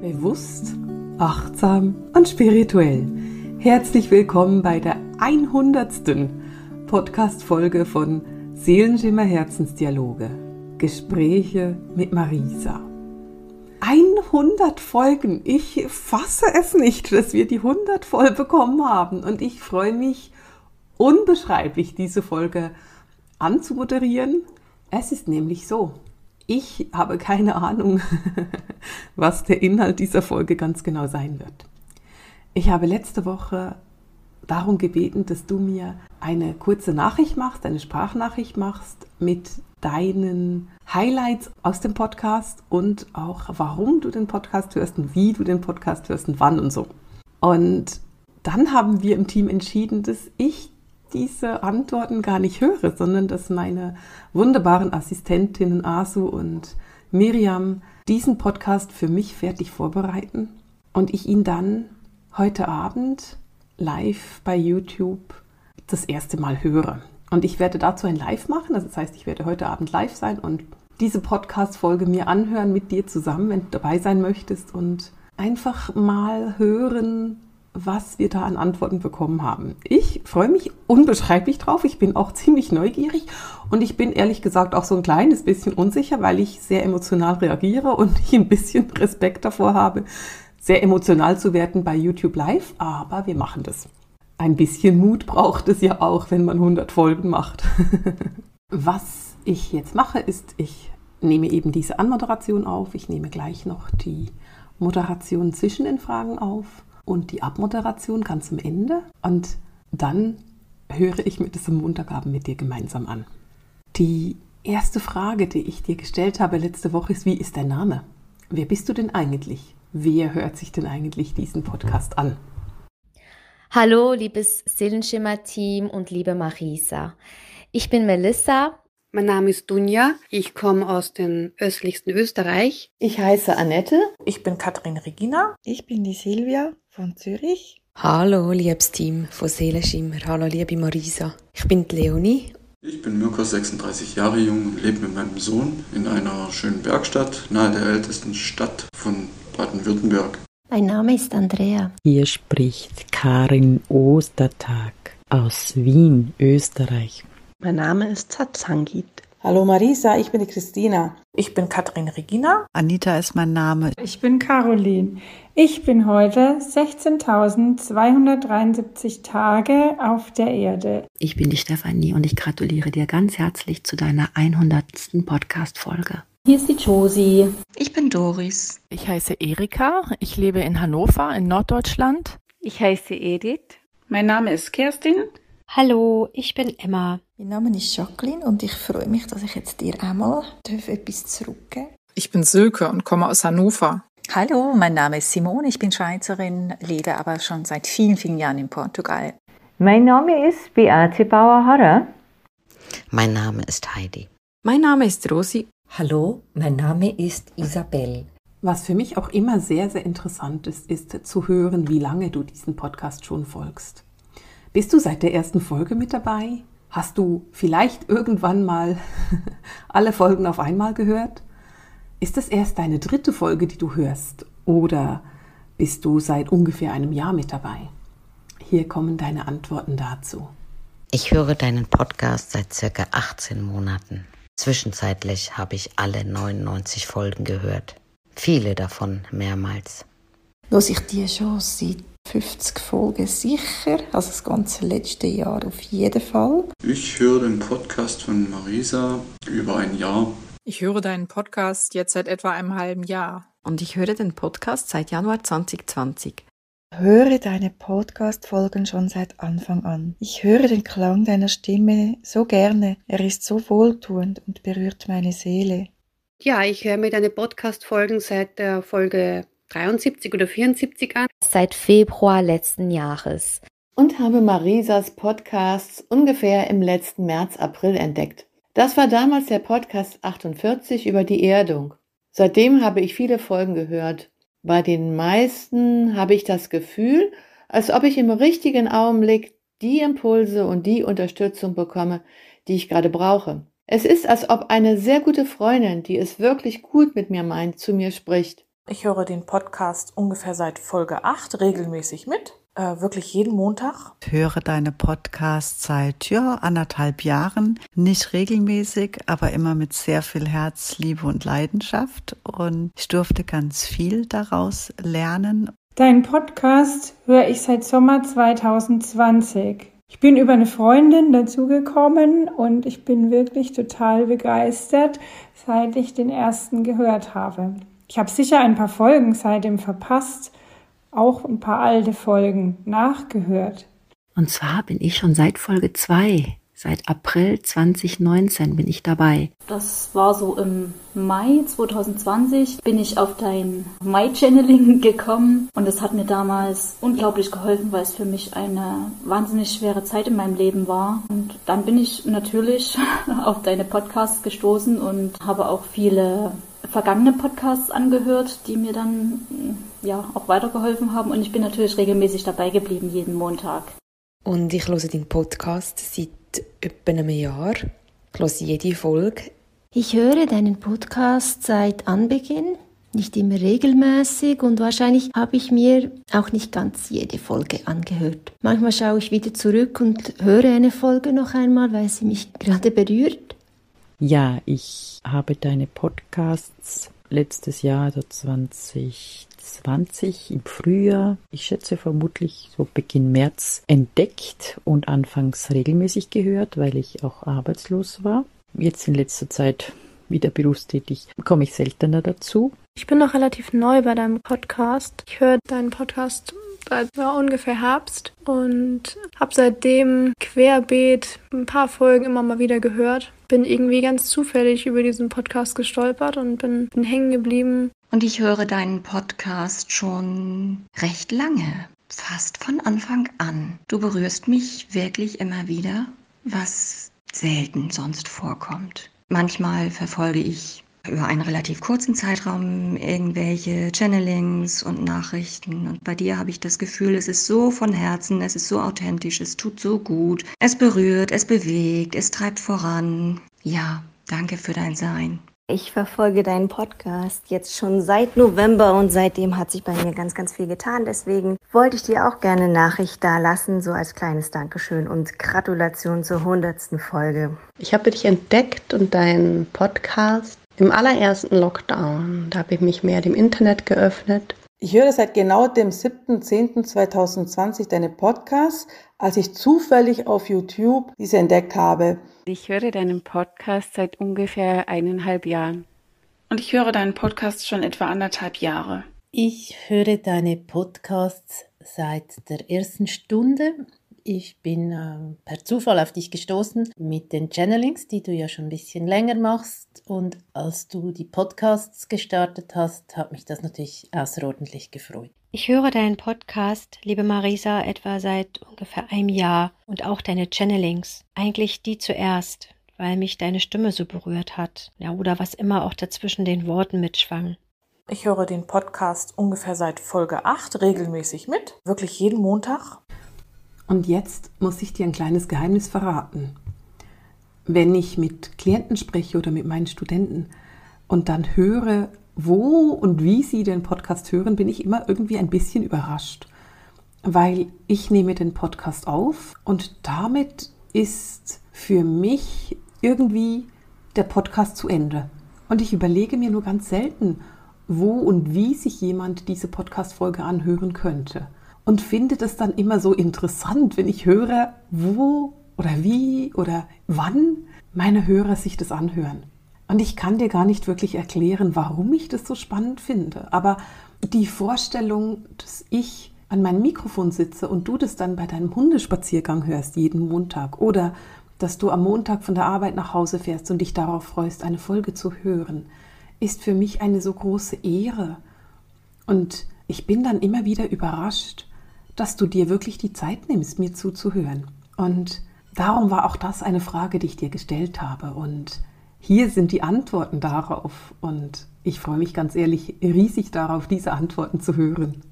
Bewusst, achtsam und spirituell. Herzlich willkommen bei der 100. Podcast-Folge von Seelenschimmer Herzensdialoge. Gespräche mit Marisa. 100 Folgen. Ich fasse es nicht, dass wir die 100 voll bekommen haben. Und ich freue mich unbeschreiblich, diese Folge anzumoderieren. Es ist nämlich so, ich habe keine Ahnung, was der Inhalt dieser Folge ganz genau sein wird. Ich habe letzte Woche darum gebeten, dass du mir eine kurze Nachricht machst, eine Sprachnachricht machst mit deinen Highlights aus dem Podcast und auch warum du den Podcast hörst und wie du den Podcast hörst und wann und so. Und dann haben wir im Team entschieden, dass ich diese Antworten gar nicht höre, sondern dass meine wunderbaren Assistentinnen Asu und Miriam diesen Podcast für mich fertig vorbereiten und ich ihn dann heute Abend live bei YouTube das erste Mal höre. Und ich werde dazu ein Live machen, also das heißt, ich werde heute Abend live sein und diese Podcast-Folge mir anhören mit dir zusammen, wenn du dabei sein möchtest und einfach mal hören, was wir da an Antworten bekommen haben. Ich freue mich unbeschreiblich drauf. Ich bin auch ziemlich neugierig und ich bin ehrlich gesagt auch so ein kleines bisschen unsicher, weil ich sehr emotional reagiere und ich ein bisschen Respekt davor habe, sehr emotional zu werden bei YouTube Live. Aber wir machen das. Ein bisschen Mut braucht es ja auch, wenn man 100 Folgen macht. was ich jetzt mache, ist, ich nehme eben diese Anmoderation auf. Ich nehme gleich noch die Moderation zwischen den Fragen auf und die Abmoderation ganz am Ende. Und dann höre ich mir das am Montagabend mit dir gemeinsam an. Die erste Frage, die ich dir gestellt habe letzte Woche, ist, wie ist dein Name? Wer bist du denn eigentlich? Wer hört sich denn eigentlich diesen Podcast an? Hallo, liebes Seelenschimmer-Team und liebe Marisa. Ich bin Melissa. Mein Name ist Dunja. Ich komme aus dem östlichsten Österreich. Ich heiße Annette. Ich bin Katrin Regina. Ich bin die Silvia von Zürich. Hallo, liebes Team von Seelenschimmer. Hallo, liebe Marisa. Ich bin Leonie. Ich bin Mirko, 36 Jahre jung und lebe mit meinem Sohn in einer schönen Bergstadt nahe der ältesten Stadt von Baden-Württemberg. Mein Name ist Andrea. Hier spricht Karin Ostertag aus Wien, Österreich. Mein Name ist Zatzangit. Hallo Marisa, ich bin die Christina. Ich bin Katrin Regina. Anita ist mein Name. Ich bin Caroline. Ich bin heute 16.273 Tage auf der Erde. Ich bin die Stefanie und ich gratuliere dir ganz herzlich zu deiner 100. Podcast-Folge. Hier ist die Josie. Ich bin Doris. Ich heiße Erika. Ich lebe in Hannover in Norddeutschland. Ich heiße Edith. Mein Name ist Kerstin. Hallo, ich bin Emma. Mein Name ist Jacqueline und ich freue mich, dass ich jetzt dir einmal etwas zurückgeben Ich bin Silke und komme aus Hannover. Hallo, mein Name ist Simone, ich bin Schweizerin, lebe aber schon seit vielen, vielen Jahren in Portugal. Mein Name ist Beate Bauer-Harrer. Mein Name ist Heidi. Mein Name ist Rosi. Hallo, mein Name ist Isabel. Was für mich auch immer sehr, sehr interessant ist, ist zu hören, wie lange du diesen Podcast schon folgst. Bist du seit der ersten Folge mit dabei? Hast du vielleicht irgendwann mal alle Folgen auf einmal gehört? Ist es erst deine dritte Folge, die du hörst? Oder bist du seit ungefähr einem Jahr mit dabei? Hier kommen deine Antworten dazu. Ich höre deinen Podcast seit circa 18 Monaten. Zwischenzeitlich habe ich alle 99 Folgen gehört. Viele davon mehrmals. Los ich die schon seit 50 Folgen sicher, also das ganze letzte Jahr auf jeden Fall. Ich höre den Podcast von Marisa über ein Jahr. Ich höre deinen Podcast jetzt seit etwa einem halben Jahr. Und ich höre den Podcast seit Januar 2020. Höre deine Podcast-Folgen schon seit Anfang an. Ich höre den Klang deiner Stimme so gerne. Er ist so wohltuend und berührt meine Seele. Ja, ich höre mir deine Podcast-Folgen seit der Folge 73 oder 74 an. Seit Februar letzten Jahres. Und habe Marisas Podcasts ungefähr im letzten März, April entdeckt. Das war damals der Podcast 48 über die Erdung. Seitdem habe ich viele Folgen gehört. Bei den meisten habe ich das Gefühl, als ob ich im richtigen Augenblick die Impulse und die Unterstützung bekomme, die ich gerade brauche. Es ist, als ob eine sehr gute Freundin, die es wirklich gut mit mir meint, zu mir spricht. Ich höre den Podcast ungefähr seit Folge 8 regelmäßig mit. Äh, wirklich jeden Montag. Ich höre deine Podcasts seit ja, anderthalb Jahren. Nicht regelmäßig, aber immer mit sehr viel Herz, Liebe und Leidenschaft. Und ich durfte ganz viel daraus lernen. Deinen Podcast höre ich seit Sommer 2020. Ich bin über eine Freundin dazugekommen und ich bin wirklich total begeistert, seit ich den ersten gehört habe. Ich habe sicher ein paar Folgen seitdem verpasst, auch ein paar alte Folgen nachgehört. Und zwar bin ich schon seit Folge 2 Seit April 2019 bin ich dabei. Das war so im Mai 2020 bin ich auf dein My-Channeling gekommen und es hat mir damals unglaublich geholfen, weil es für mich eine wahnsinnig schwere Zeit in meinem Leben war. Und dann bin ich natürlich auf deine Podcasts gestoßen und habe auch viele vergangene Podcasts angehört, die mir dann ja auch weitergeholfen haben und ich bin natürlich regelmäßig dabei geblieben jeden Montag. Und ich höre den Podcast seit etwa einem Jahr. Ich höre jede Folge. Ich höre deinen Podcast seit Anbeginn, nicht immer regelmäßig und wahrscheinlich habe ich mir auch nicht ganz jede Folge angehört. Manchmal schaue ich wieder zurück und höre eine Folge noch einmal, weil sie mich gerade berührt. Ja, ich habe deine Podcasts letztes Jahr, also 2020 im Frühjahr, ich schätze vermutlich so Beginn März, entdeckt und anfangs regelmäßig gehört, weil ich auch arbeitslos war. Jetzt in letzter Zeit wieder berufstätig komme ich seltener dazu. Ich bin noch relativ neu bei deinem Podcast. Ich höre deinen Podcast seit ja, ungefähr Herbst und habe seitdem querbeet ein paar Folgen immer mal wieder gehört. Bin irgendwie ganz zufällig über diesen Podcast gestolpert und bin, bin hängen geblieben. Und ich höre deinen Podcast schon recht lange, fast von Anfang an. Du berührst mich wirklich immer wieder, was selten sonst vorkommt. Manchmal verfolge ich über einen relativ kurzen Zeitraum irgendwelche Channelings und Nachrichten. Und bei dir habe ich das Gefühl, es ist so von Herzen, es ist so authentisch, es tut so gut, es berührt, es bewegt, es treibt voran. Ja, danke für dein Sein. Ich verfolge deinen Podcast jetzt schon seit November und seitdem hat sich bei mir ganz, ganz viel getan. Deswegen wollte ich dir auch gerne eine Nachricht da lassen, so als kleines Dankeschön und Gratulation zur hundertsten Folge. Ich habe dich entdeckt und deinen Podcast im allerersten Lockdown. Da habe ich mich mehr dem Internet geöffnet. Ich höre seit genau dem 7.10.2020 deine Podcasts, als ich zufällig auf YouTube diese entdeckt habe. Ich höre deinen Podcast seit ungefähr eineinhalb Jahren. Und ich höre deinen Podcast schon etwa anderthalb Jahre. Ich höre deine Podcasts seit der ersten Stunde ich bin äh, per Zufall auf dich gestoßen mit den Channelings, die du ja schon ein bisschen länger machst. Und als du die Podcasts gestartet hast, hat mich das natürlich außerordentlich gefreut. Ich höre deinen Podcast, liebe Marisa, etwa seit ungefähr einem Jahr und auch deine Channelings. Eigentlich die zuerst, weil mich deine Stimme so berührt hat. Ja, oder was immer auch dazwischen den Worten mitschwang. Ich höre den Podcast ungefähr seit Folge 8 regelmäßig mit. Wirklich jeden Montag. Und jetzt muss ich dir ein kleines Geheimnis verraten. Wenn ich mit Klienten spreche oder mit meinen Studenten und dann höre, wo und wie sie den Podcast hören, bin ich immer irgendwie ein bisschen überrascht, weil ich nehme den Podcast auf und damit ist für mich irgendwie der Podcast zu Ende. Und ich überlege mir nur ganz selten, wo und wie sich jemand diese Podcast-Folge anhören könnte und finde das dann immer so interessant, wenn ich höre, wo oder wie oder wann meine Hörer sich das anhören. Und ich kann dir gar nicht wirklich erklären, warum ich das so spannend finde. Aber die Vorstellung, dass ich an meinem Mikrofon sitze und du das dann bei deinem Hundespaziergang hörst jeden Montag oder dass du am Montag von der Arbeit nach Hause fährst und dich darauf freust, eine Folge zu hören, ist für mich eine so große Ehre. Und ich bin dann immer wieder überrascht, dass du dir wirklich die Zeit nimmst, mir zuzuhören. Und darum war auch das eine Frage, die ich dir gestellt habe. Und hier sind die Antworten darauf. Und ich freue mich ganz ehrlich riesig darauf, diese Antworten zu hören.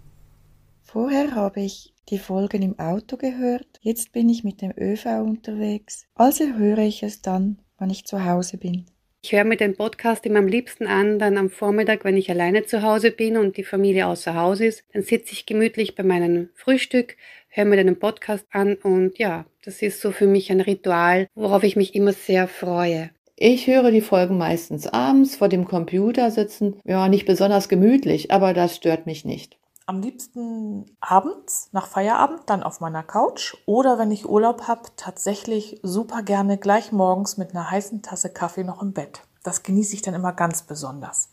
Vorher habe ich die Folgen im Auto gehört. Jetzt bin ich mit dem ÖV unterwegs. Also höre ich es dann, wann ich zu Hause bin. Ich höre mir den Podcast immer am liebsten an, dann am Vormittag, wenn ich alleine zu Hause bin und die Familie außer Haus ist. Dann sitze ich gemütlich bei meinem Frühstück, höre mir den Podcast an und ja, das ist so für mich ein Ritual, worauf ich mich immer sehr freue. Ich höre die Folgen meistens abends vor dem Computer sitzen. Ja, nicht besonders gemütlich, aber das stört mich nicht. Am liebsten abends, nach Feierabend, dann auf meiner Couch oder wenn ich Urlaub habe, tatsächlich super gerne gleich morgens mit einer heißen Tasse Kaffee noch im Bett. Das genieße ich dann immer ganz besonders.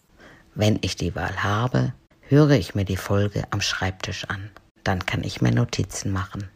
Wenn ich die Wahl habe, höre ich mir die Folge am Schreibtisch an. Dann kann ich mir Notizen machen.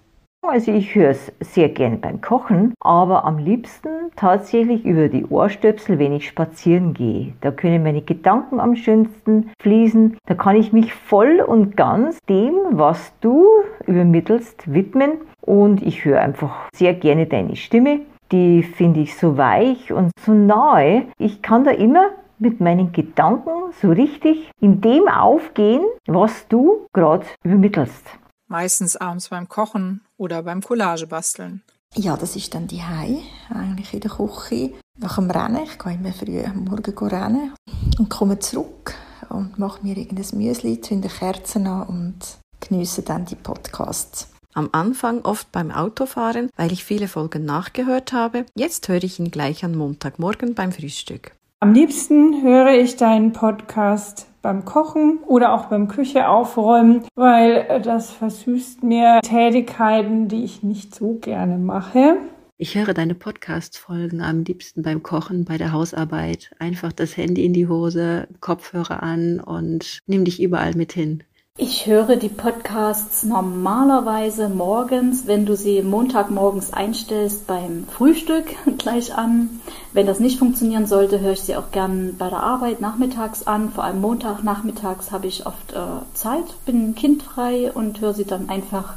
Also ich höre es sehr gerne beim Kochen, aber am liebsten tatsächlich über die Ohrstöpsel, wenn ich spazieren gehe. Da können meine Gedanken am schönsten fließen. Da kann ich mich voll und ganz dem, was du übermittelst, widmen. Und ich höre einfach sehr gerne deine Stimme. Die finde ich so weich und so nahe. Ich kann da immer mit meinen Gedanken so richtig in dem aufgehen, was du gerade übermittelst. Meistens abends beim Kochen oder beim Collage basteln. Ja, das ist dann die Hei, eigentlich in der Küche. Nach dem Rennen, ich gehe immer früh am Morgen rennen und komme zurück und mache mir irgendein Müsli, zünde Kerzen an und genieße dann die Podcasts. Am Anfang oft beim Autofahren, weil ich viele Folgen nachgehört habe. Jetzt höre ich ihn gleich am Montagmorgen beim Frühstück. Am liebsten höre ich deinen Podcast beim Kochen oder auch beim Küche aufräumen, weil das versüßt mir Tätigkeiten, die ich nicht so gerne mache. Ich höre deine Podcast-Folgen am liebsten beim Kochen, bei der Hausarbeit. Einfach das Handy in die Hose, Kopfhörer an und nimm dich überall mit hin. Ich höre die Podcasts normalerweise morgens, wenn du sie Montagmorgens einstellst, beim Frühstück gleich an. Wenn das nicht funktionieren sollte, höre ich sie auch gern bei der Arbeit nachmittags an. Vor allem Montagnachmittags habe ich oft äh, Zeit, bin kindfrei und höre sie dann einfach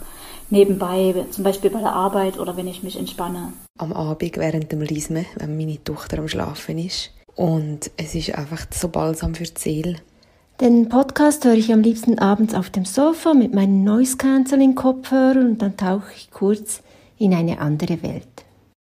nebenbei, zum Beispiel bei der Arbeit oder wenn ich mich entspanne. Am Abend während dem Lisme, wenn meine Tochter am Schlafen ist. Und es ist einfach so balsam für die Seele. Den Podcast höre ich am liebsten abends auf dem Sofa mit meinen Noise Cancelling Kopfhörern und dann tauche ich kurz in eine andere Welt.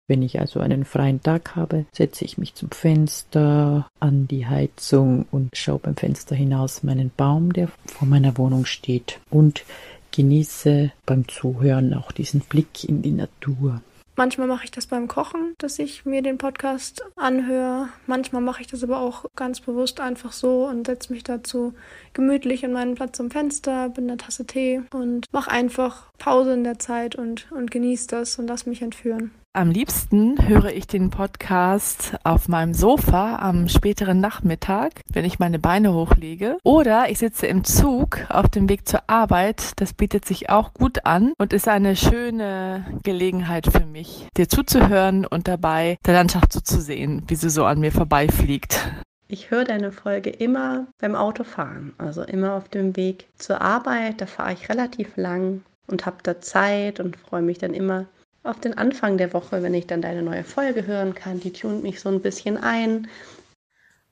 Wenn ich also einen freien Tag habe, setze ich mich zum Fenster, an die Heizung und schaue beim Fenster hinaus meinen Baum, der vor meiner Wohnung steht und genieße beim Zuhören auch diesen Blick in die Natur. Manchmal mache ich das beim Kochen, dass ich mir den Podcast anhöre. Manchmal mache ich das aber auch ganz bewusst einfach so und setze mich dazu gemütlich in meinen Platz am Fenster, bin eine Tasse Tee und mache einfach Pause in der Zeit und, und genieße das und lass mich entführen. Am liebsten höre ich den Podcast auf meinem Sofa am späteren Nachmittag, wenn ich meine Beine hochlege. Oder ich sitze im Zug auf dem Weg zur Arbeit. Das bietet sich auch gut an und ist eine schöne Gelegenheit für mich, dir zuzuhören und dabei der Landschaft so zu sehen, wie sie so an mir vorbeifliegt. Ich höre deine Folge immer beim Autofahren, also immer auf dem Weg zur Arbeit. Da fahre ich relativ lang und habe da Zeit und freue mich dann immer auf den Anfang der Woche, wenn ich dann deine neue Folge hören kann. Die tunt mich so ein bisschen ein.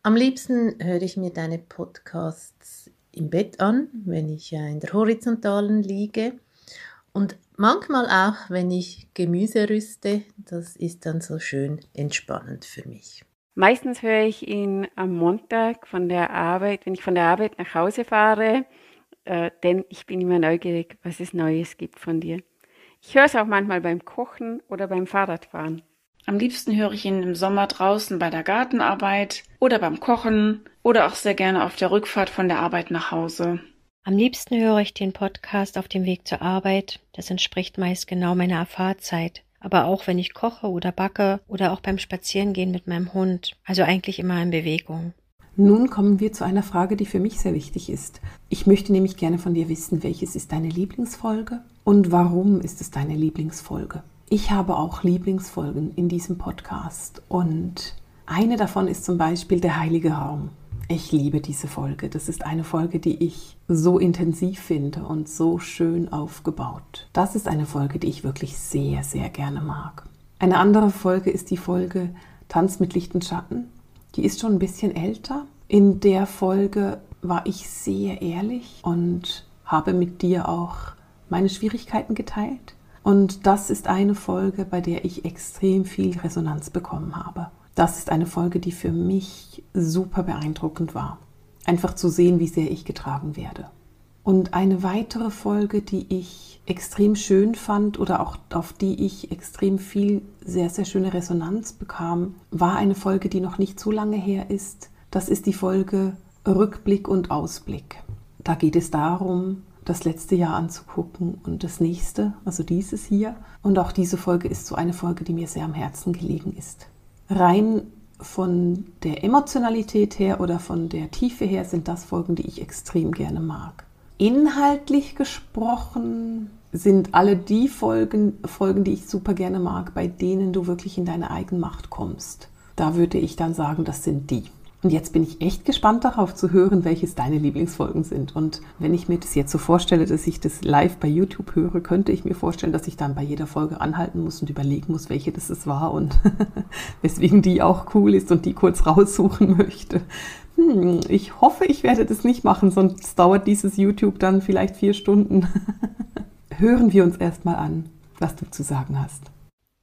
Am liebsten höre ich mir deine Podcasts im Bett an, wenn ich in der horizontalen liege. Und manchmal auch, wenn ich Gemüse rüste. Das ist dann so schön entspannend für mich. Meistens höre ich ihn am Montag von der Arbeit, wenn ich von der Arbeit nach Hause fahre, äh, denn ich bin immer neugierig, was es Neues gibt von dir. Ich höre es auch manchmal beim Kochen oder beim Fahrradfahren. Am liebsten höre ich ihn im Sommer draußen bei der Gartenarbeit oder beim Kochen oder auch sehr gerne auf der Rückfahrt von der Arbeit nach Hause. Am liebsten höre ich den Podcast auf dem Weg zur Arbeit. Das entspricht meist genau meiner Fahrzeit. Aber auch wenn ich koche oder backe oder auch beim Spazierengehen mit meinem Hund. Also eigentlich immer in Bewegung. Nun kommen wir zu einer Frage, die für mich sehr wichtig ist. Ich möchte nämlich gerne von dir wissen, welches ist deine Lieblingsfolge und warum ist es deine Lieblingsfolge? Ich habe auch Lieblingsfolgen in diesem Podcast und eine davon ist zum Beispiel der Heilige Raum. Ich liebe diese Folge. Das ist eine Folge, die ich so intensiv finde und so schön aufgebaut. Das ist eine Folge, die ich wirklich sehr, sehr gerne mag. Eine andere Folge ist die Folge Tanz mit Licht und Schatten. Die ist schon ein bisschen älter. In der Folge war ich sehr ehrlich und habe mit dir auch meine Schwierigkeiten geteilt. Und das ist eine Folge, bei der ich extrem viel Resonanz bekommen habe. Das ist eine Folge, die für mich super beeindruckend war. Einfach zu sehen, wie sehr ich getragen werde. Und eine weitere Folge, die ich extrem schön fand oder auch auf die ich extrem viel sehr, sehr schöne Resonanz bekam, war eine Folge, die noch nicht so lange her ist. Das ist die Folge Rückblick und Ausblick. Da geht es darum, das letzte Jahr anzugucken und das nächste, also dieses hier. Und auch diese Folge ist so eine Folge, die mir sehr am Herzen gelegen ist. Rein von der Emotionalität her oder von der Tiefe her sind das Folgen, die ich extrem gerne mag. Inhaltlich gesprochen sind alle die Folgen, Folgen, die ich super gerne mag, bei denen du wirklich in deine Eigenmacht kommst. Da würde ich dann sagen, das sind die. Und jetzt bin ich echt gespannt darauf zu hören, welches deine Lieblingsfolgen sind. Und wenn ich mir das jetzt so vorstelle, dass ich das live bei YouTube höre, könnte ich mir vorstellen, dass ich dann bei jeder Folge anhalten muss und überlegen muss, welche das war und weswegen die auch cool ist und die kurz raussuchen möchte. Hm, ich hoffe, ich werde das nicht machen, sonst dauert dieses YouTube dann vielleicht vier Stunden. Hören wir uns erstmal an, was du zu sagen hast.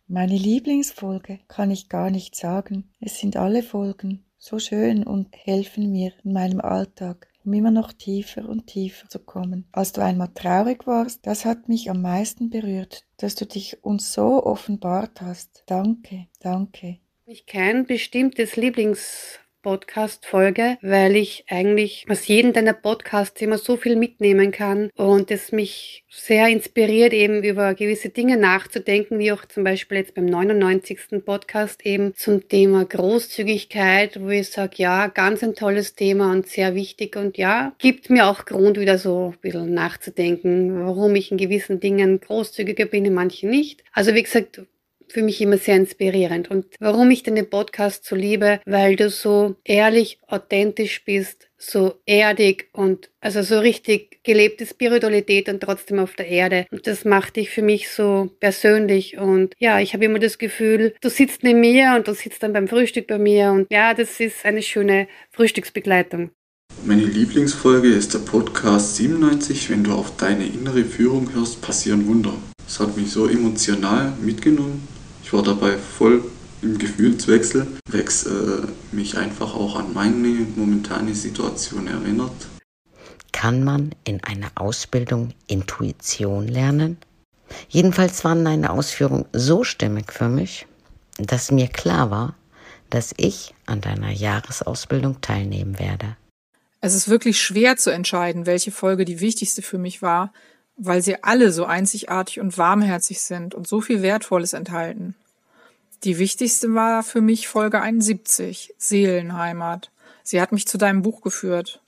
Meine Lieblingsfolge kann ich gar nicht sagen. Es sind alle Folgen so schön und helfen mir in meinem Alltag, um immer noch tiefer und tiefer zu kommen. Als du einmal traurig warst, das hat mich am meisten berührt, dass du dich uns so offenbart hast. Danke, danke. Ich kein bestimmtes Lieblings Podcast-Folge, weil ich eigentlich aus jedem deiner Podcasts immer so viel mitnehmen kann und es mich sehr inspiriert, eben über gewisse Dinge nachzudenken, wie auch zum Beispiel jetzt beim 99. Podcast eben zum Thema Großzügigkeit, wo ich sage, ja, ganz ein tolles Thema und sehr wichtig und ja, gibt mir auch Grund, wieder so ein bisschen nachzudenken, warum ich in gewissen Dingen großzügiger bin, in manchen nicht. Also wie gesagt, für mich immer sehr inspirierend. Und warum ich den Podcast so liebe, weil du so ehrlich, authentisch bist, so erdig und also so richtig gelebte Spiritualität und trotzdem auf der Erde. Und das macht dich für mich so persönlich. Und ja, ich habe immer das Gefühl, du sitzt neben mir und du sitzt dann beim Frühstück bei mir. Und ja, das ist eine schöne Frühstücksbegleitung. Meine Lieblingsfolge ist der Podcast 97. Wenn du auf deine innere Führung hörst, passieren Wunder. Es hat mich so emotional mitgenommen ich war dabei voll im Gefühlswechsel, wegs äh, mich einfach auch an meine momentane Situation erinnert. Kann man in einer Ausbildung Intuition lernen? Jedenfalls waren deine Ausführungen so stimmig für mich, dass mir klar war, dass ich an deiner Jahresausbildung teilnehmen werde. Es ist wirklich schwer zu entscheiden, welche Folge die wichtigste für mich war, weil sie alle so einzigartig und warmherzig sind und so viel Wertvolles enthalten. Die wichtigste war für mich Folge 71, Seelenheimat. Sie hat mich zu deinem Buch geführt.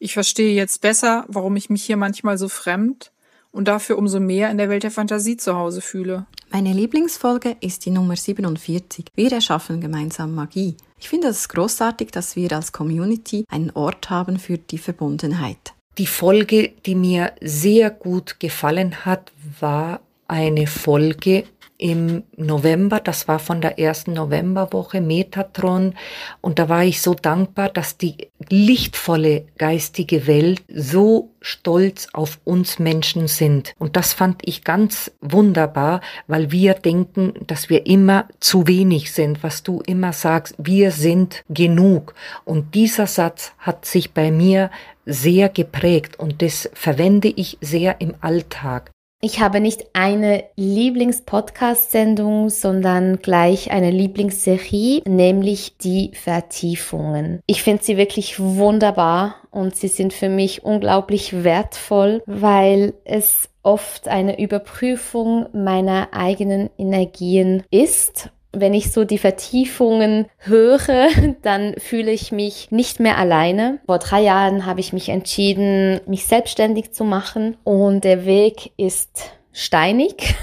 Ich verstehe jetzt besser, warum ich mich hier manchmal so fremd und dafür umso mehr in der Welt der Fantasie zu Hause fühle. Meine Lieblingsfolge ist die Nummer 47. Wir erschaffen gemeinsam Magie. Ich finde es großartig, dass wir als Community einen Ort haben für die Verbundenheit. Die Folge, die mir sehr gut gefallen hat, war eine Folge im November, das war von der ersten Novemberwoche Metatron und da war ich so dankbar, dass die lichtvolle geistige Welt so stolz auf uns Menschen sind. Und das fand ich ganz wunderbar, weil wir denken, dass wir immer zu wenig sind, was du immer sagst, wir sind genug. Und dieser Satz hat sich bei mir sehr geprägt und das verwende ich sehr im Alltag. Ich habe nicht eine Lieblings-Podcast-Sendung, sondern gleich eine Lieblingsserie, nämlich die Vertiefungen. Ich finde sie wirklich wunderbar und sie sind für mich unglaublich wertvoll, weil es oft eine Überprüfung meiner eigenen Energien ist wenn ich so die Vertiefungen höre, dann fühle ich mich nicht mehr alleine. Vor drei Jahren habe ich mich entschieden, mich selbstständig zu machen und der Weg ist steinig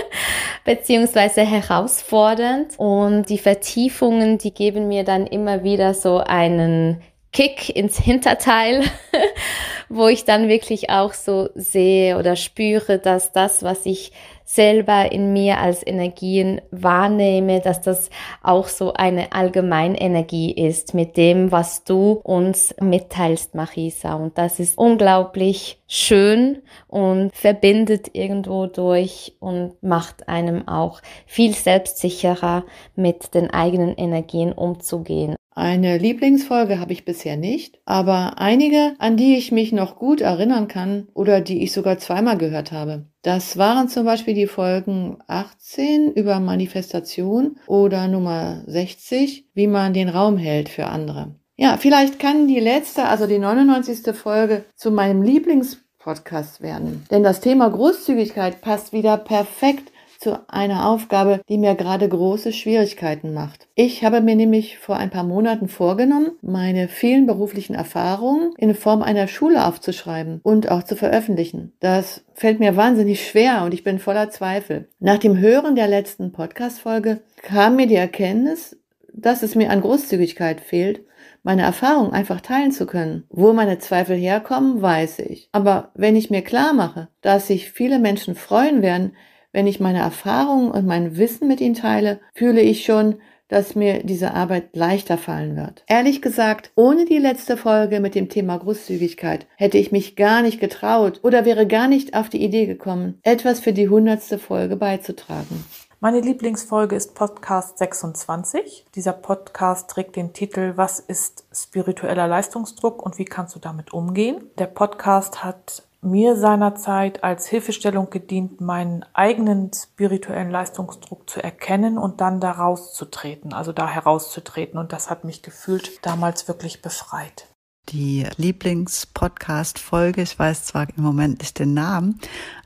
beziehungsweise herausfordernd und die Vertiefungen, die geben mir dann immer wieder so einen Kick ins Hinterteil wo ich dann wirklich auch so sehe oder spüre, dass das, was ich selber in mir als Energien wahrnehme, dass das auch so eine Allgemeinenergie ist mit dem, was du uns mitteilst, Marisa. Und das ist unglaublich schön und verbindet irgendwo durch und macht einem auch viel selbstsicherer mit den eigenen Energien umzugehen. Eine Lieblingsfolge habe ich bisher nicht, aber einige, an die ich mich noch gut erinnern kann oder die ich sogar zweimal gehört habe. Das waren zum Beispiel die Folgen 18 über Manifestation oder Nummer 60, wie man den Raum hält für andere. Ja, vielleicht kann die letzte, also die 99. Folge zu meinem Lieblingspodcast werden. Denn das Thema Großzügigkeit passt wieder perfekt zu einer Aufgabe, die mir gerade große Schwierigkeiten macht. Ich habe mir nämlich vor ein paar Monaten vorgenommen, meine vielen beruflichen Erfahrungen in Form einer Schule aufzuschreiben und auch zu veröffentlichen. Das fällt mir wahnsinnig schwer und ich bin voller Zweifel. Nach dem Hören der letzten Podcast-Folge kam mir die Erkenntnis, dass es mir an Großzügigkeit fehlt meine Erfahrung einfach teilen zu können. Wo meine Zweifel herkommen, weiß ich. Aber wenn ich mir klar mache, dass sich viele Menschen freuen werden, wenn ich meine Erfahrungen und mein Wissen mit ihnen teile, fühle ich schon, dass mir diese Arbeit leichter fallen wird. Ehrlich gesagt, ohne die letzte Folge mit dem Thema Großzügigkeit hätte ich mich gar nicht getraut oder wäre gar nicht auf die Idee gekommen, etwas für die hundertste Folge beizutragen. Meine Lieblingsfolge ist Podcast 26. Dieser Podcast trägt den Titel Was ist spiritueller Leistungsdruck und wie kannst du damit umgehen? Der Podcast hat mir seinerzeit als Hilfestellung gedient, meinen eigenen spirituellen Leistungsdruck zu erkennen und dann daraus zu treten, also da herauszutreten. Und das hat mich gefühlt damals wirklich befreit. Die Lieblingspodcast-Folge, ich weiß zwar im Moment nicht den Namen,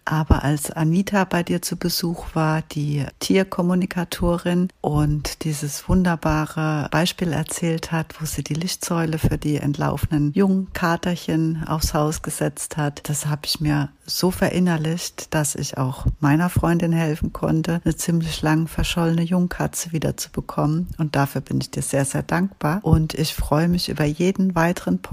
aber als Anita bei dir zu Besuch war, die Tierkommunikatorin und dieses wunderbare Beispiel erzählt hat, wo sie die Lichtsäule für die entlaufenen Jungkaterchen aufs Haus gesetzt hat, das habe ich mir so verinnerlicht, dass ich auch meiner Freundin helfen konnte, eine ziemlich lang verschollene Jungkatze wieder zu bekommen. Und dafür bin ich dir sehr, sehr dankbar. Und ich freue mich über jeden weiteren Podcast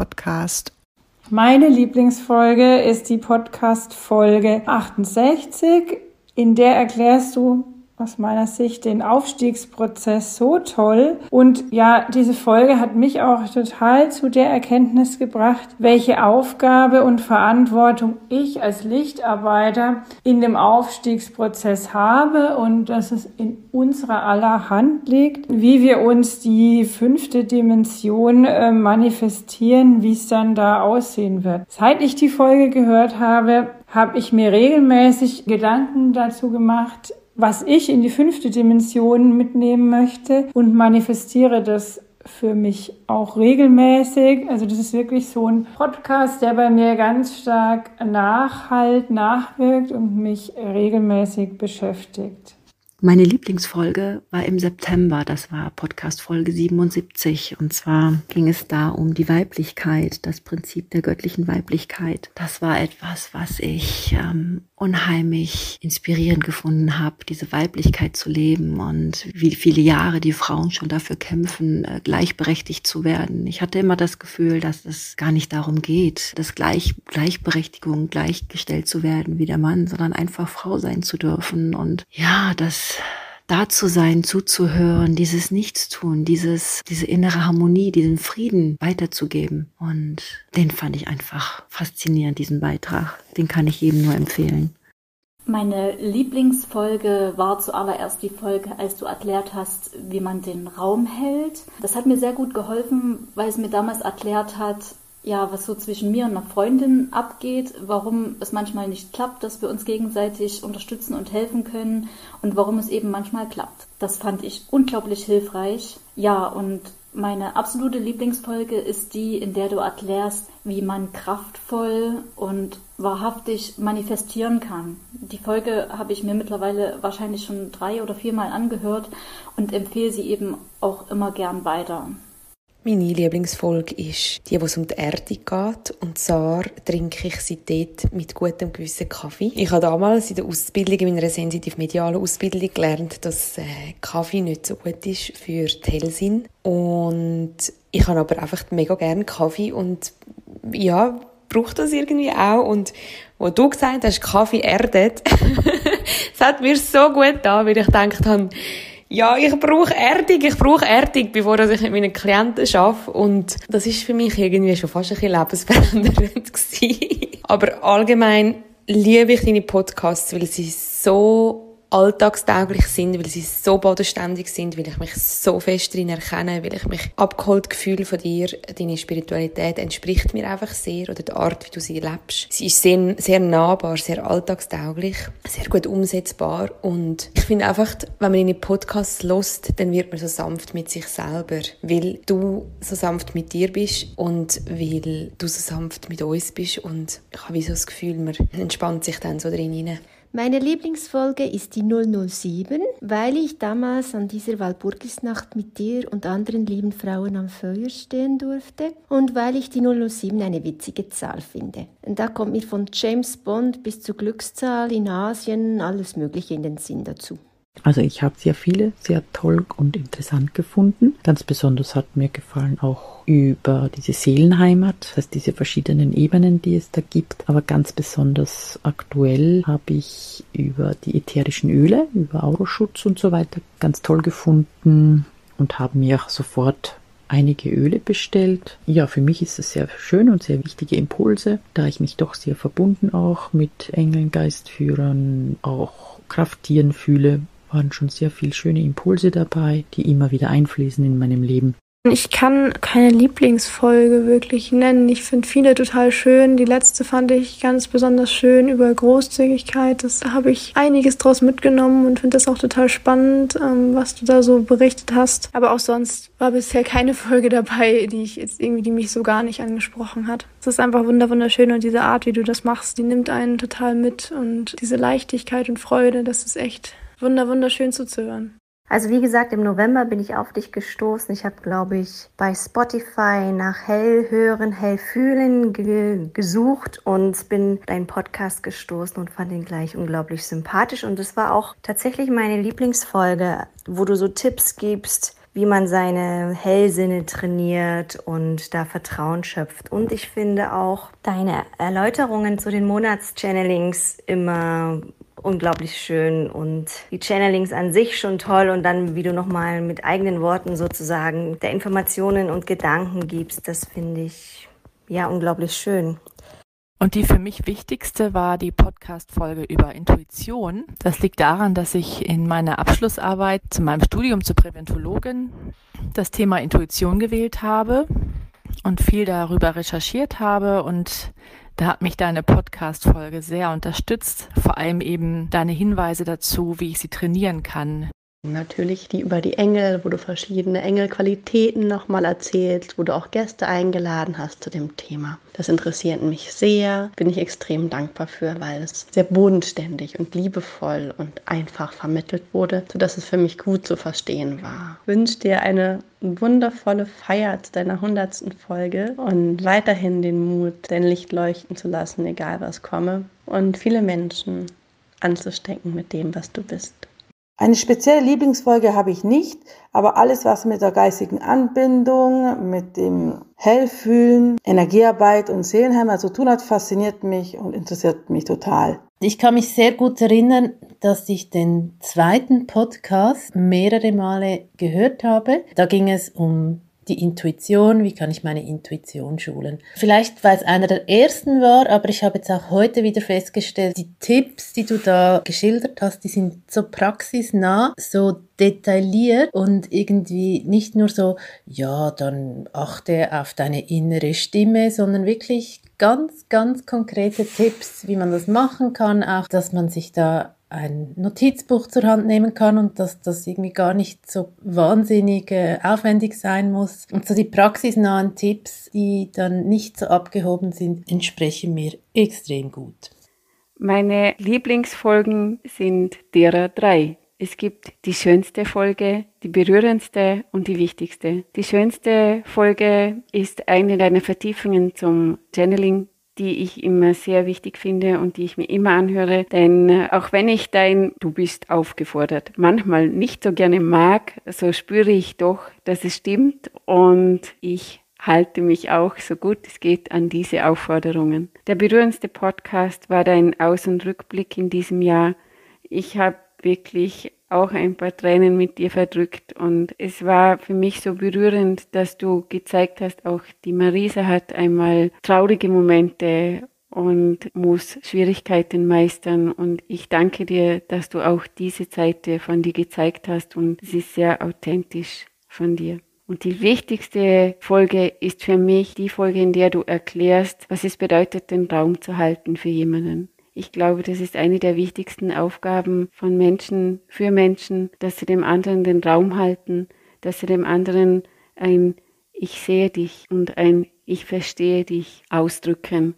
meine Lieblingsfolge ist die Podcast-Folge 68, in der erklärst du aus meiner Sicht den Aufstiegsprozess so toll. Und ja, diese Folge hat mich auch total zu der Erkenntnis gebracht, welche Aufgabe und Verantwortung ich als Lichtarbeiter in dem Aufstiegsprozess habe und dass es in unserer aller Hand liegt, wie wir uns die fünfte Dimension äh, manifestieren, wie es dann da aussehen wird. Seit ich die Folge gehört habe, habe ich mir regelmäßig Gedanken dazu gemacht, was ich in die fünfte Dimension mitnehmen möchte und manifestiere das für mich auch regelmäßig. Also das ist wirklich so ein Podcast, der bei mir ganz stark nachhalt, nachwirkt und mich regelmäßig beschäftigt. Meine Lieblingsfolge war im September, das war Podcast Folge 77. Und zwar ging es da um die Weiblichkeit, das Prinzip der göttlichen Weiblichkeit. Das war etwas, was ich ähm, unheimlich inspirierend gefunden habe, diese Weiblichkeit zu leben und wie viele Jahre die Frauen schon dafür kämpfen, äh, gleichberechtigt zu werden. Ich hatte immer das Gefühl, dass es gar nicht darum geht, dass Gleich, Gleichberechtigung gleichgestellt zu werden wie der Mann, sondern einfach Frau sein zu dürfen. Und ja, das da zu sein, zuzuhören, dieses Nichtstun, dieses, diese innere Harmonie, diesen Frieden weiterzugeben. Und den fand ich einfach faszinierend, diesen Beitrag. Den kann ich jedem nur empfehlen. Meine Lieblingsfolge war zuallererst die Folge, als du erklärt hast, wie man den Raum hält. Das hat mir sehr gut geholfen, weil es mir damals erklärt hat, ja, was so zwischen mir und einer Freundin abgeht, warum es manchmal nicht klappt, dass wir uns gegenseitig unterstützen und helfen können und warum es eben manchmal klappt. Das fand ich unglaublich hilfreich. Ja, und meine absolute Lieblingsfolge ist die, in der du erklärst, wie man kraftvoll und wahrhaftig manifestieren kann. Die Folge habe ich mir mittlerweile wahrscheinlich schon drei oder viermal angehört und empfehle sie eben auch immer gern weiter. Meine Lieblingsfolge ist die, wo es um die Erde geht. Und zwar trinke ich seitdem mit gutem Gewissen Kaffee. Ich habe damals in der Ausbildung, in meiner sensitiv-medialen Ausbildung gelernt, dass äh, Kaffee nicht so gut ist für die Hellsinn. Und ich habe aber einfach mega gerne Kaffee und ja, brauche das irgendwie auch und wo du gesagt hast, Kaffee erdet, das hat mir so gut da, weil ich gedacht habe, ja, ich brauche Erdung, ich brauche Erdung, bevor ich mit meinen Klienten arbeite. Und das ist für mich irgendwie schon fast ein bisschen lebensverändernd. Aber allgemein liebe ich deine Podcasts, weil sie so alltagstauglich sind, weil sie so bodenständig sind, weil ich mich so fest darin erkenne, weil ich mich abgeholt gefühle von dir. Deine Spiritualität entspricht mir einfach sehr oder die Art, wie du sie lebst. Sie ist sehr, sehr nahbar, sehr alltagstauglich, sehr gut umsetzbar und ich finde einfach, wenn man in den Podcasts lost, dann wird man so sanft mit sich selber, weil du so sanft mit dir bist und weil du so sanft mit uns bist und ich habe so das Gefühl, man entspannt sich dann so drin hinein. Meine Lieblingsfolge ist die 007, weil ich damals an dieser Walpurgisnacht mit dir und anderen lieben Frauen am Feuer stehen durfte und weil ich die 007 eine witzige Zahl finde. Da kommt mir von James Bond bis zur Glückszahl in Asien alles Mögliche in den Sinn dazu. Also ich habe sehr viele sehr toll und interessant gefunden. Ganz besonders hat mir gefallen auch über diese Seelenheimat, das heißt diese verschiedenen Ebenen, die es da gibt. Aber ganz besonders aktuell habe ich über die ätherischen Öle, über Auroschutz und so weiter ganz toll gefunden und habe mir sofort einige Öle bestellt. Ja, für mich ist es sehr schön und sehr wichtige Impulse, da ich mich doch sehr verbunden auch mit Engeln, Geistführern, auch Krafttieren fühle waren schon sehr viel schöne Impulse dabei, die immer wieder einfließen in meinem Leben. Ich kann keine Lieblingsfolge wirklich nennen. Ich finde viele total schön. Die letzte fand ich ganz besonders schön über Großzügigkeit. Das habe ich einiges draus mitgenommen und finde das auch total spannend, ähm, was du da so berichtet hast. Aber auch sonst war bisher keine Folge dabei, die ich jetzt irgendwie, die mich so gar nicht angesprochen hat. Es ist einfach wunderschön und diese Art, wie du das machst, die nimmt einen total mit und diese Leichtigkeit und Freude, das ist echt wunder wunderschön zuzuhören. Also wie gesagt, im November bin ich auf dich gestoßen. Ich habe, glaube ich, bei Spotify nach Hell hören, Hell fühlen ge gesucht und bin deinen Podcast gestoßen und fand ihn gleich unglaublich sympathisch. Und es war auch tatsächlich meine Lieblingsfolge, wo du so Tipps gibst, wie man seine Hellsinne trainiert und da Vertrauen schöpft. Und ich finde auch deine Erläuterungen zu den Monatschannelings immer unglaublich schön und die Channelings an sich schon toll und dann, wie du nochmal mit eigenen Worten sozusagen der Informationen und Gedanken gibst, das finde ich ja unglaublich schön. Und die für mich wichtigste war die Podcast-Folge über Intuition. Das liegt daran, dass ich in meiner Abschlussarbeit zu meinem Studium zur Präventologin das Thema Intuition gewählt habe und viel darüber recherchiert habe und da hat mich deine Podcast-Folge sehr unterstützt, vor allem eben deine Hinweise dazu, wie ich sie trainieren kann. Natürlich die über die Engel, wo du verschiedene Engelqualitäten nochmal erzählst, wo du auch Gäste eingeladen hast zu dem Thema. Das interessiert mich sehr, bin ich extrem dankbar für, weil es sehr bodenständig und liebevoll und einfach vermittelt wurde, sodass es für mich gut zu verstehen war. Ich wünsche dir eine wundervolle Feier zu deiner hundertsten Folge und weiterhin den Mut, dein Licht leuchten zu lassen, egal was komme, und viele Menschen anzustecken mit dem, was du bist. Eine spezielle Lieblingsfolge habe ich nicht, aber alles, was mit der geistigen Anbindung, mit dem Hellfühlen, Energiearbeit und Seelenheimat zu tun hat, fasziniert mich und interessiert mich total. Ich kann mich sehr gut erinnern, dass ich den zweiten Podcast mehrere Male gehört habe. Da ging es um die Intuition, wie kann ich meine Intuition schulen. Vielleicht, weil es einer der ersten war, aber ich habe jetzt auch heute wieder festgestellt, die Tipps, die du da geschildert hast, die sind so praxisnah, so detailliert und irgendwie nicht nur so, ja, dann achte auf deine innere Stimme, sondern wirklich ganz, ganz konkrete Tipps, wie man das machen kann, auch dass man sich da ein Notizbuch zur Hand nehmen kann und dass das irgendwie gar nicht so wahnsinnig äh, aufwendig sein muss. Und so die praxisnahen Tipps, die dann nicht so abgehoben sind, entsprechen mir extrem gut. Meine Lieblingsfolgen sind derer drei. Es gibt die schönste Folge, die berührendste und die wichtigste. Die schönste Folge ist eine deiner Vertiefungen zum Channeling die ich immer sehr wichtig finde und die ich mir immer anhöre. Denn äh, auch wenn ich dein Du bist aufgefordert manchmal nicht so gerne mag, so spüre ich doch, dass es stimmt und ich halte mich auch so gut es geht an diese Aufforderungen. Der berührendste Podcast war dein Aus- und Rückblick in diesem Jahr. Ich habe wirklich auch ein paar Tränen mit dir verdrückt und es war für mich so berührend, dass du gezeigt hast, auch die Marisa hat einmal traurige Momente und muss Schwierigkeiten meistern. Und ich danke dir, dass du auch diese Seite von dir gezeigt hast und es ist sehr authentisch von dir. Und die wichtigste Folge ist für mich die Folge, in der du erklärst, was es bedeutet, den Raum zu halten für jemanden. Ich glaube, das ist eine der wichtigsten Aufgaben von Menschen für Menschen, dass sie dem anderen den Raum halten, dass sie dem anderen ein Ich sehe dich und ein Ich verstehe dich ausdrücken.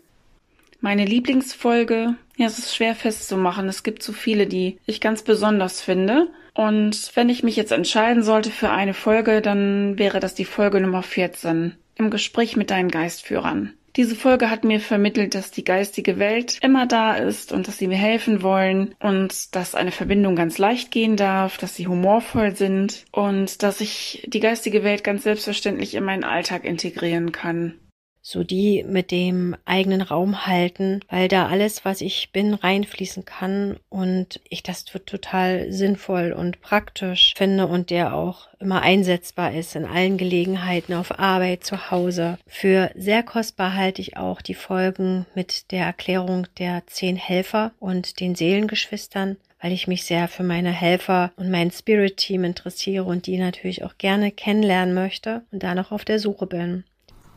Meine Lieblingsfolge, ja, es ist schwer festzumachen. Es gibt so viele, die ich ganz besonders finde. Und wenn ich mich jetzt entscheiden sollte für eine Folge, dann wäre das die Folge Nummer 14 im Gespräch mit deinen Geistführern. Diese Folge hat mir vermittelt, dass die geistige Welt immer da ist und dass sie mir helfen wollen und dass eine Verbindung ganz leicht gehen darf, dass sie humorvoll sind und dass ich die geistige Welt ganz selbstverständlich in meinen Alltag integrieren kann so die mit dem eigenen Raum halten, weil da alles, was ich bin, reinfließen kann und ich das total sinnvoll und praktisch finde und der auch immer einsetzbar ist in allen Gelegenheiten auf Arbeit, zu Hause. Für sehr kostbar halte ich auch die Folgen mit der Erklärung der zehn Helfer und den Seelengeschwistern, weil ich mich sehr für meine Helfer und mein Spirit-Team interessiere und die natürlich auch gerne kennenlernen möchte und da noch auf der Suche bin.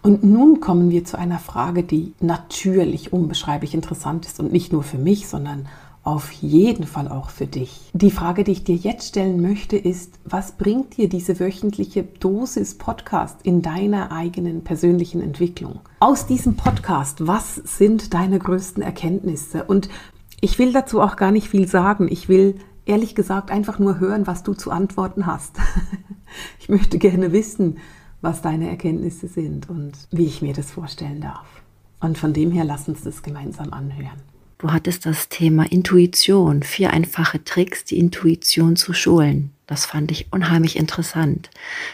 Und nun kommen wir zu einer Frage, die natürlich unbeschreiblich interessant ist und nicht nur für mich, sondern auf jeden Fall auch für dich. Die Frage, die ich dir jetzt stellen möchte, ist, was bringt dir diese wöchentliche Dosis Podcast in deiner eigenen persönlichen Entwicklung? Aus diesem Podcast, was sind deine größten Erkenntnisse? Und ich will dazu auch gar nicht viel sagen. Ich will ehrlich gesagt einfach nur hören, was du zu antworten hast. ich möchte gerne wissen, was deine Erkenntnisse sind und wie ich mir das vorstellen darf. Und von dem her lass uns das gemeinsam anhören. Du hattest das Thema Intuition, vier einfache Tricks, die Intuition zu schulen. Das fand ich unheimlich interessant.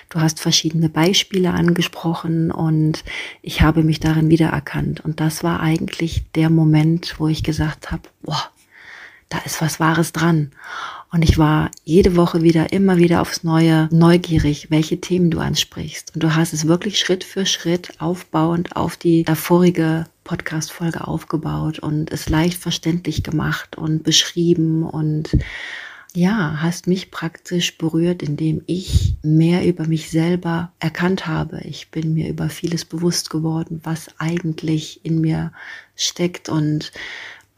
Du hast verschiedene Beispiele angesprochen und ich habe mich darin wiedererkannt. Und das war eigentlich der Moment, wo ich gesagt habe, boah, da ist was Wahres dran. Und ich war jede Woche wieder, immer wieder aufs Neue neugierig, welche Themen du ansprichst. Und du hast es wirklich Schritt für Schritt aufbauend auf die davorige Podcast-Folge aufgebaut und es leicht verständlich gemacht und beschrieben und ja, hast mich praktisch berührt, indem ich mehr über mich selber erkannt habe. Ich bin mir über vieles bewusst geworden, was eigentlich in mir steckt und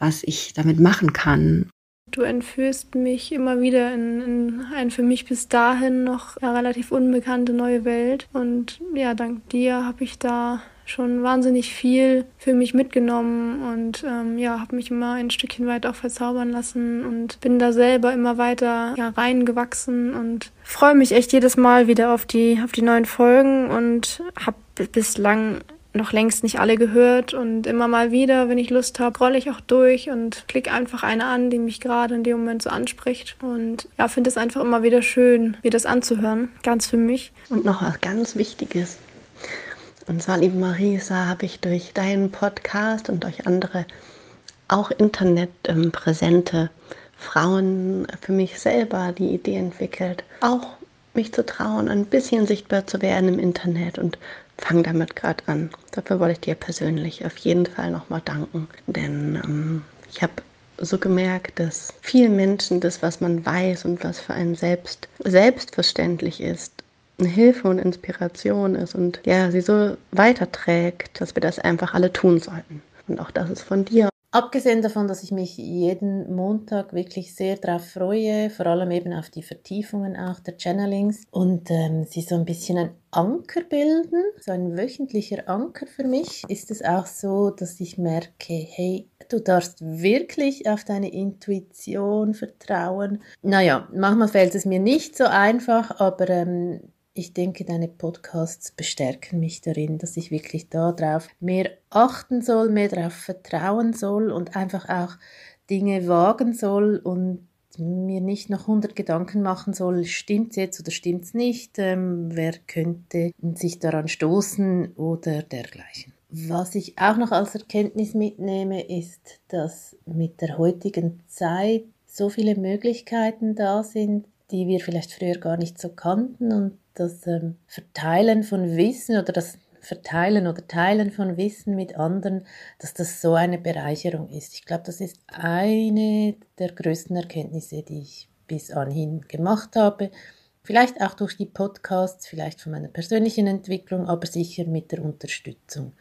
was ich damit machen kann. Du entführst mich immer wieder in, in eine für mich bis dahin noch relativ unbekannte neue Welt. Und ja, dank dir habe ich da schon wahnsinnig viel für mich mitgenommen und ähm, ja, habe mich immer ein Stückchen weit auch verzaubern lassen und bin da selber immer weiter ja, reingewachsen und freue mich echt jedes Mal wieder auf die, auf die neuen Folgen und habe bislang noch längst nicht alle gehört und immer mal wieder, wenn ich Lust habe, rolle ich auch durch und klicke einfach eine an, die mich gerade in dem Moment so anspricht und ja, finde es einfach immer wieder schön, mir das anzuhören, ganz für mich. Und noch was ganz Wichtiges. Und zwar, liebe Marisa, habe ich durch deinen Podcast und durch andere auch internetpräsente ähm, Frauen für mich selber die Idee entwickelt, auch mich zu trauen, ein bisschen sichtbar zu werden im Internet und fang damit gerade an. Dafür wollte ich dir persönlich auf jeden Fall nochmal danken, denn ähm, ich habe so gemerkt, dass vielen Menschen das, was man weiß und was für einen selbst selbstverständlich ist, eine Hilfe und Inspiration ist und ja, sie so weiterträgt, dass wir das einfach alle tun sollten. Und auch das ist von dir Abgesehen davon, dass ich mich jeden Montag wirklich sehr darauf freue, vor allem eben auf die Vertiefungen auch der Channelings und ähm, sie so ein bisschen ein Anker bilden, so ein wöchentlicher Anker für mich, ist es auch so, dass ich merke, hey, du darfst wirklich auf deine Intuition vertrauen. Naja, manchmal fällt es mir nicht so einfach, aber ähm, ich denke, deine Podcasts bestärken mich darin, dass ich wirklich darauf mehr achten soll, mehr darauf vertrauen soll und einfach auch Dinge wagen soll und mir nicht noch hundert Gedanken machen soll, stimmt's jetzt oder stimmt's nicht, ähm, wer könnte sich daran stoßen oder dergleichen. Was ich auch noch als Erkenntnis mitnehme, ist, dass mit der heutigen Zeit so viele Möglichkeiten da sind, die wir vielleicht früher gar nicht so kannten und das ähm, Verteilen von Wissen oder das Verteilen oder Teilen von Wissen mit anderen, dass das so eine Bereicherung ist. Ich glaube, das ist eine der größten Erkenntnisse, die ich bis anhin gemacht habe. Vielleicht auch durch die Podcasts, vielleicht von meiner persönlichen Entwicklung, aber sicher mit der Unterstützung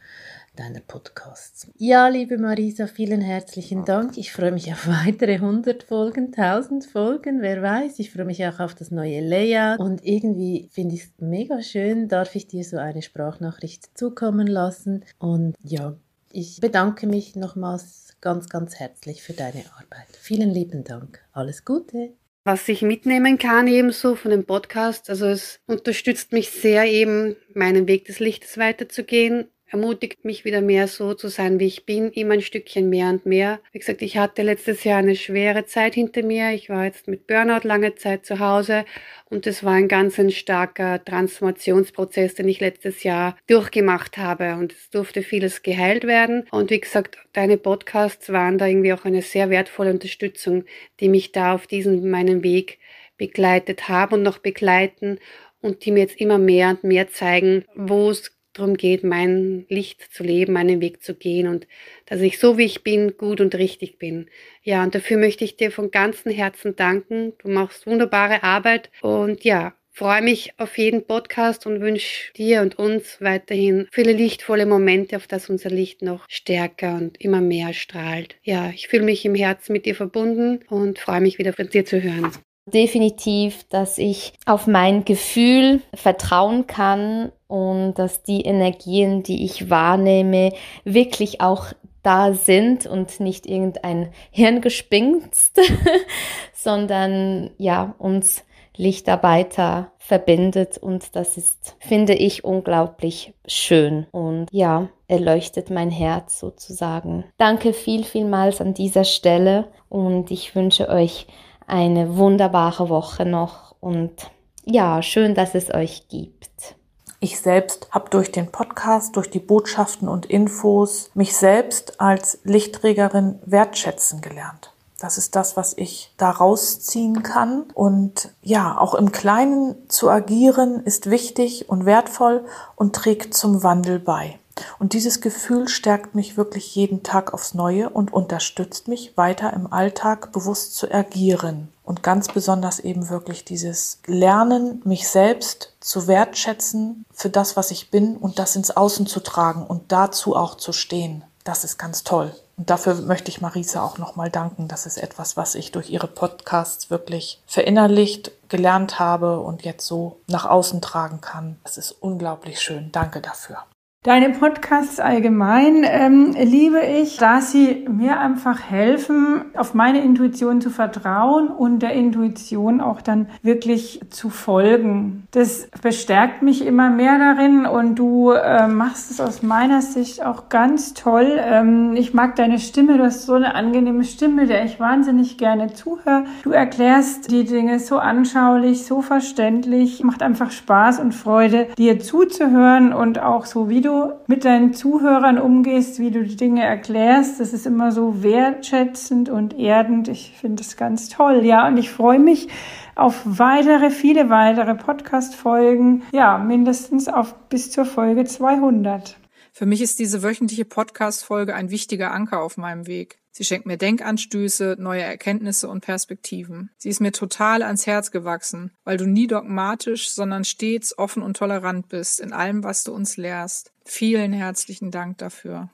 deiner Podcasts. Ja, liebe Marisa, vielen herzlichen Dank. Ich freue mich auf weitere 100 Folgen, 1000 Folgen, wer weiß. Ich freue mich auch auf das neue Layout und irgendwie finde ich es mega schön, darf ich dir so eine Sprachnachricht zukommen lassen. Und ja, ich bedanke mich nochmals ganz, ganz herzlich für deine Arbeit. Vielen lieben Dank. Alles Gute. Was ich mitnehmen kann ebenso von dem Podcast, also es unterstützt mich sehr eben, meinen Weg des Lichtes weiterzugehen ermutigt mich wieder mehr so zu sein, wie ich bin, immer ein Stückchen mehr und mehr. Wie gesagt, ich hatte letztes Jahr eine schwere Zeit hinter mir. Ich war jetzt mit Burnout lange Zeit zu Hause und es war ein ganz ein starker Transformationsprozess, den ich letztes Jahr durchgemacht habe und es durfte vieles geheilt werden. Und wie gesagt, deine Podcasts waren da irgendwie auch eine sehr wertvolle Unterstützung, die mich da auf diesen meinen Weg begleitet haben und noch begleiten und die mir jetzt immer mehr und mehr zeigen, wo es darum geht, mein Licht zu leben, meinen Weg zu gehen und dass ich so wie ich bin, gut und richtig bin. Ja, und dafür möchte ich dir von ganzem Herzen danken. Du machst wunderbare Arbeit und ja, freue mich auf jeden Podcast und wünsche dir und uns weiterhin viele lichtvolle Momente, auf dass unser Licht noch stärker und immer mehr strahlt. Ja, ich fühle mich im Herzen mit dir verbunden und freue mich wieder von dir zu hören. Definitiv, dass ich auf mein Gefühl vertrauen kann und dass die Energien, die ich wahrnehme, wirklich auch da sind und nicht irgendein Hirngespinst, sondern ja, uns Lichtarbeiter verbindet. Und das ist, finde ich, unglaublich schön. Und ja, erleuchtet mein Herz sozusagen. Danke viel, vielmals an dieser Stelle. Und ich wünsche euch eine wunderbare Woche noch und ja, schön, dass es euch gibt. Ich selbst habe durch den Podcast, durch die Botschaften und Infos mich selbst als Lichtträgerin wertschätzen gelernt. Das ist das, was ich da rausziehen kann. Und ja, auch im Kleinen zu agieren ist wichtig und wertvoll und trägt zum Wandel bei. Und dieses Gefühl stärkt mich wirklich jeden Tag aufs Neue und unterstützt mich weiter im Alltag bewusst zu agieren. Und ganz besonders eben wirklich dieses Lernen, mich selbst zu wertschätzen für das, was ich bin und das ins Außen zu tragen und dazu auch zu stehen. Das ist ganz toll. Und dafür möchte ich Marisa auch nochmal danken. Das ist etwas, was ich durch ihre Podcasts wirklich verinnerlicht, gelernt habe und jetzt so nach außen tragen kann. Das ist unglaublich schön. Danke dafür. Deine Podcasts allgemein ähm, liebe ich, da sie mir einfach helfen, auf meine Intuition zu vertrauen und der Intuition auch dann wirklich zu folgen. Das bestärkt mich immer mehr darin und du äh, machst es aus meiner Sicht auch ganz toll. Ähm, ich mag deine Stimme, du hast so eine angenehme Stimme, der ich wahnsinnig gerne zuhöre. Du erklärst die Dinge so anschaulich, so verständlich, macht einfach Spaß und Freude, dir zuzuhören und auch so wie du mit deinen Zuhörern umgehst, wie du die Dinge erklärst. Das ist immer so wertschätzend und erdend. Ich finde das ganz toll. Ja, und ich freue mich auf weitere, viele weitere Podcast-Folgen. Ja, mindestens auf bis zur Folge 200. Für mich ist diese wöchentliche Podcast-Folge ein wichtiger Anker auf meinem Weg. Sie schenkt mir Denkanstöße, neue Erkenntnisse und Perspektiven. Sie ist mir total ans Herz gewachsen, weil du nie dogmatisch, sondern stets offen und tolerant bist in allem, was du uns lehrst. Vielen herzlichen Dank dafür.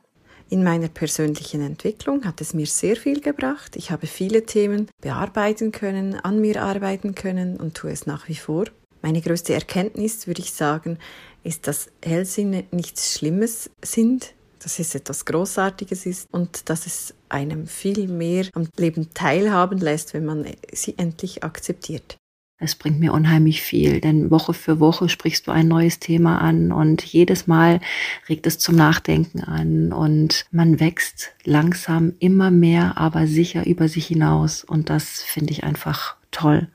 In meiner persönlichen Entwicklung hat es mir sehr viel gebracht. Ich habe viele Themen bearbeiten können, an mir arbeiten können und tue es nach wie vor. Meine größte Erkenntnis, würde ich sagen, ist, dass Hellsinne nichts Schlimmes sind, dass es etwas Großartiges ist und dass es einem viel mehr am Leben teilhaben lässt, wenn man sie endlich akzeptiert. Es bringt mir unheimlich viel, denn Woche für Woche sprichst du ein neues Thema an und jedes Mal regt es zum Nachdenken an und man wächst langsam immer mehr, aber sicher über sich hinaus und das finde ich einfach toll.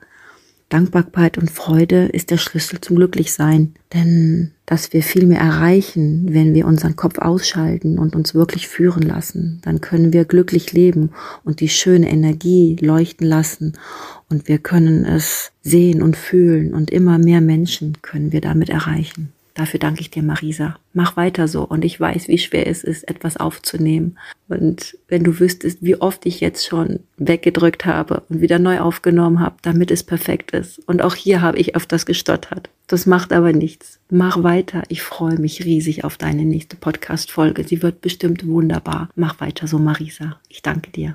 Dankbarkeit und Freude ist der Schlüssel zum Glücklichsein. Denn dass wir viel mehr erreichen, wenn wir unseren Kopf ausschalten und uns wirklich führen lassen, dann können wir glücklich leben und die schöne Energie leuchten lassen und wir können es sehen und fühlen und immer mehr Menschen können wir damit erreichen. Dafür danke ich dir, Marisa. Mach weiter so. Und ich weiß, wie schwer es ist, etwas aufzunehmen. Und wenn du wüsstest, wie oft ich jetzt schon weggedrückt habe und wieder neu aufgenommen habe, damit es perfekt ist. Und auch hier habe ich öfters gestottert. Das macht aber nichts. Mach weiter. Ich freue mich riesig auf deine nächste Podcast-Folge. Sie wird bestimmt wunderbar. Mach weiter so, Marisa. Ich danke dir.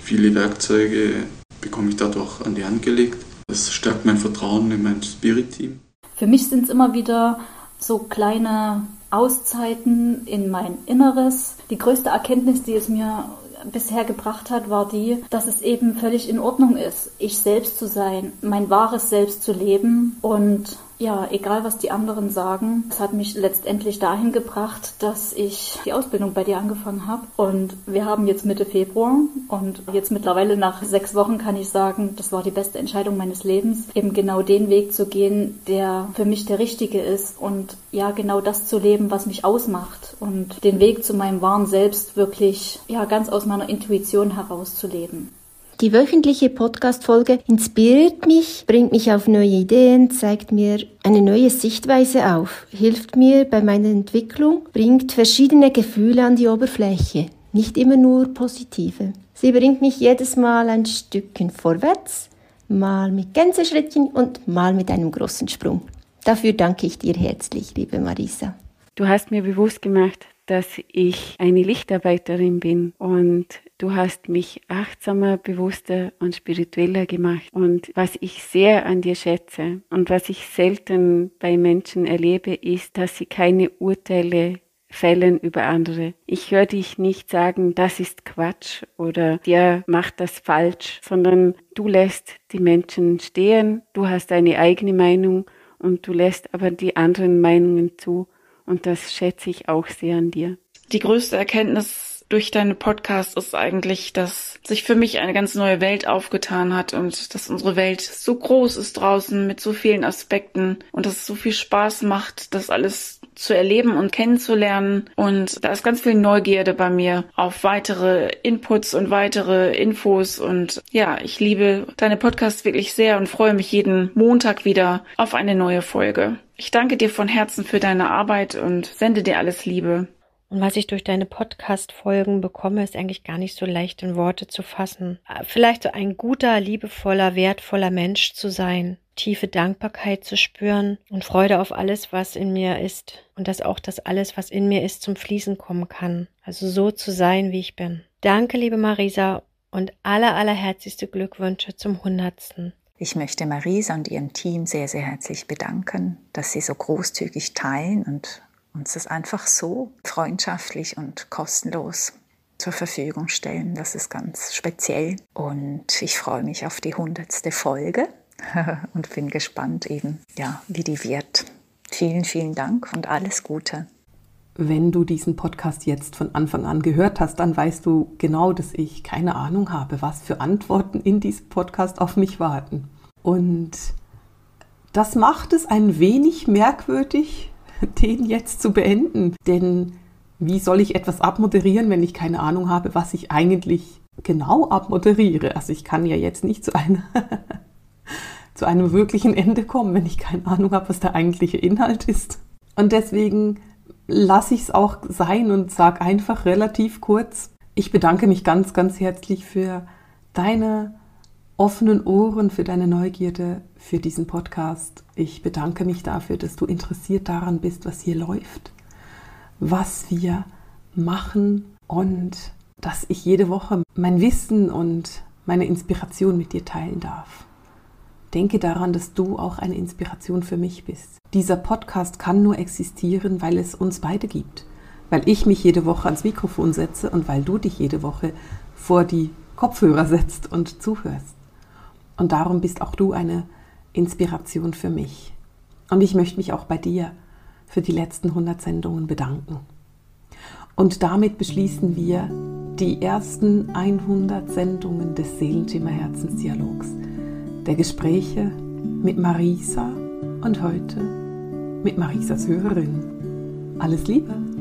Viele Werkzeuge bekomme ich dadurch an die Hand gelegt. Das stärkt mein Vertrauen in mein Spirit-Team. Für mich sind es immer wieder so kleine Auszeiten in mein Inneres. Die größte Erkenntnis, die es mir bisher gebracht hat, war die, dass es eben völlig in Ordnung ist, ich selbst zu sein, mein wahres Selbst zu leben und ja, egal was die anderen sagen, es hat mich letztendlich dahin gebracht, dass ich die Ausbildung bei dir angefangen habe. Und wir haben jetzt Mitte Februar und jetzt mittlerweile nach sechs Wochen kann ich sagen, das war die beste Entscheidung meines Lebens, eben genau den Weg zu gehen, der für mich der richtige ist und ja, genau das zu leben, was mich ausmacht und den Weg zu meinem wahren Selbst wirklich, ja, ganz aus meiner Intuition herauszuleben. Die wöchentliche Podcast-Folge inspiriert mich, bringt mich auf neue Ideen, zeigt mir eine neue Sichtweise auf, hilft mir bei meiner Entwicklung, bringt verschiedene Gefühle an die Oberfläche, nicht immer nur positive. Sie bringt mich jedes Mal ein Stückchen vorwärts, mal mit Gänseschrittchen und mal mit einem großen Sprung. Dafür danke ich dir herzlich, liebe Marisa. Du hast mir bewusst gemacht, dass ich eine Lichtarbeiterin bin und du hast mich achtsamer, bewusster und spiritueller gemacht. Und was ich sehr an dir schätze und was ich selten bei Menschen erlebe, ist, dass sie keine Urteile fällen über andere. Ich höre dich nicht sagen, das ist Quatsch oder der macht das falsch, sondern du lässt die Menschen stehen, du hast deine eigene Meinung und du lässt aber die anderen Meinungen zu und das schätze ich auch sehr an dir. Die größte Erkenntnis durch deine Podcast ist eigentlich, dass sich für mich eine ganz neue Welt aufgetan hat und dass unsere Welt so groß ist draußen mit so vielen Aspekten und dass es so viel Spaß macht, das alles zu erleben und kennenzulernen. Und da ist ganz viel Neugierde bei mir auf weitere Inputs und weitere Infos. Und ja, ich liebe deine Podcasts wirklich sehr und freue mich jeden Montag wieder auf eine neue Folge. Ich danke dir von Herzen für deine Arbeit und sende dir alles Liebe. Und was ich durch deine Podcast-Folgen bekomme, ist eigentlich gar nicht so leicht in Worte zu fassen. Vielleicht so ein guter, liebevoller, wertvoller Mensch zu sein, tiefe Dankbarkeit zu spüren und Freude auf alles, was in mir ist und dass auch das alles, was in mir ist, zum Fließen kommen kann. Also so zu sein, wie ich bin. Danke, liebe Marisa und aller, allerherzlichste Glückwünsche zum Hundertsten. Ich möchte Marisa und ihrem Team sehr, sehr herzlich bedanken, dass sie so großzügig teilen und uns das einfach so freundschaftlich und kostenlos zur Verfügung stellen. Das ist ganz speziell. Und ich freue mich auf die hundertste Folge und bin gespannt eben, ja, wie die wird. Vielen, vielen Dank und alles Gute. Wenn du diesen Podcast jetzt von Anfang an gehört hast, dann weißt du genau, dass ich keine Ahnung habe, was für Antworten in diesem Podcast auf mich warten. Und das macht es ein wenig merkwürdig, den jetzt zu beenden. Denn wie soll ich etwas abmoderieren, wenn ich keine Ahnung habe, was ich eigentlich genau abmoderiere? Also ich kann ja jetzt nicht zu, einer zu einem wirklichen Ende kommen, wenn ich keine Ahnung habe, was der eigentliche Inhalt ist. Und deswegen lasse ich es auch sein und sage einfach relativ kurz, ich bedanke mich ganz, ganz herzlich für deine offenen Ohren, für deine Neugierde für diesen Podcast. Ich bedanke mich dafür, dass du interessiert daran bist, was hier läuft, was wir machen und dass ich jede Woche mein Wissen und meine Inspiration mit dir teilen darf. Denke daran, dass du auch eine Inspiration für mich bist. Dieser Podcast kann nur existieren, weil es uns beide gibt. Weil ich mich jede Woche ans Mikrofon setze und weil du dich jede Woche vor die Kopfhörer setzt und zuhörst. Und darum bist auch du eine Inspiration für mich. Und ich möchte mich auch bei dir für die letzten 100 Sendungen bedanken. Und damit beschließen wir die ersten 100 Sendungen des Seelenthema Herzensdialogs, der Gespräche mit Marisa und heute mit Marisas Hörerin. Alles Liebe!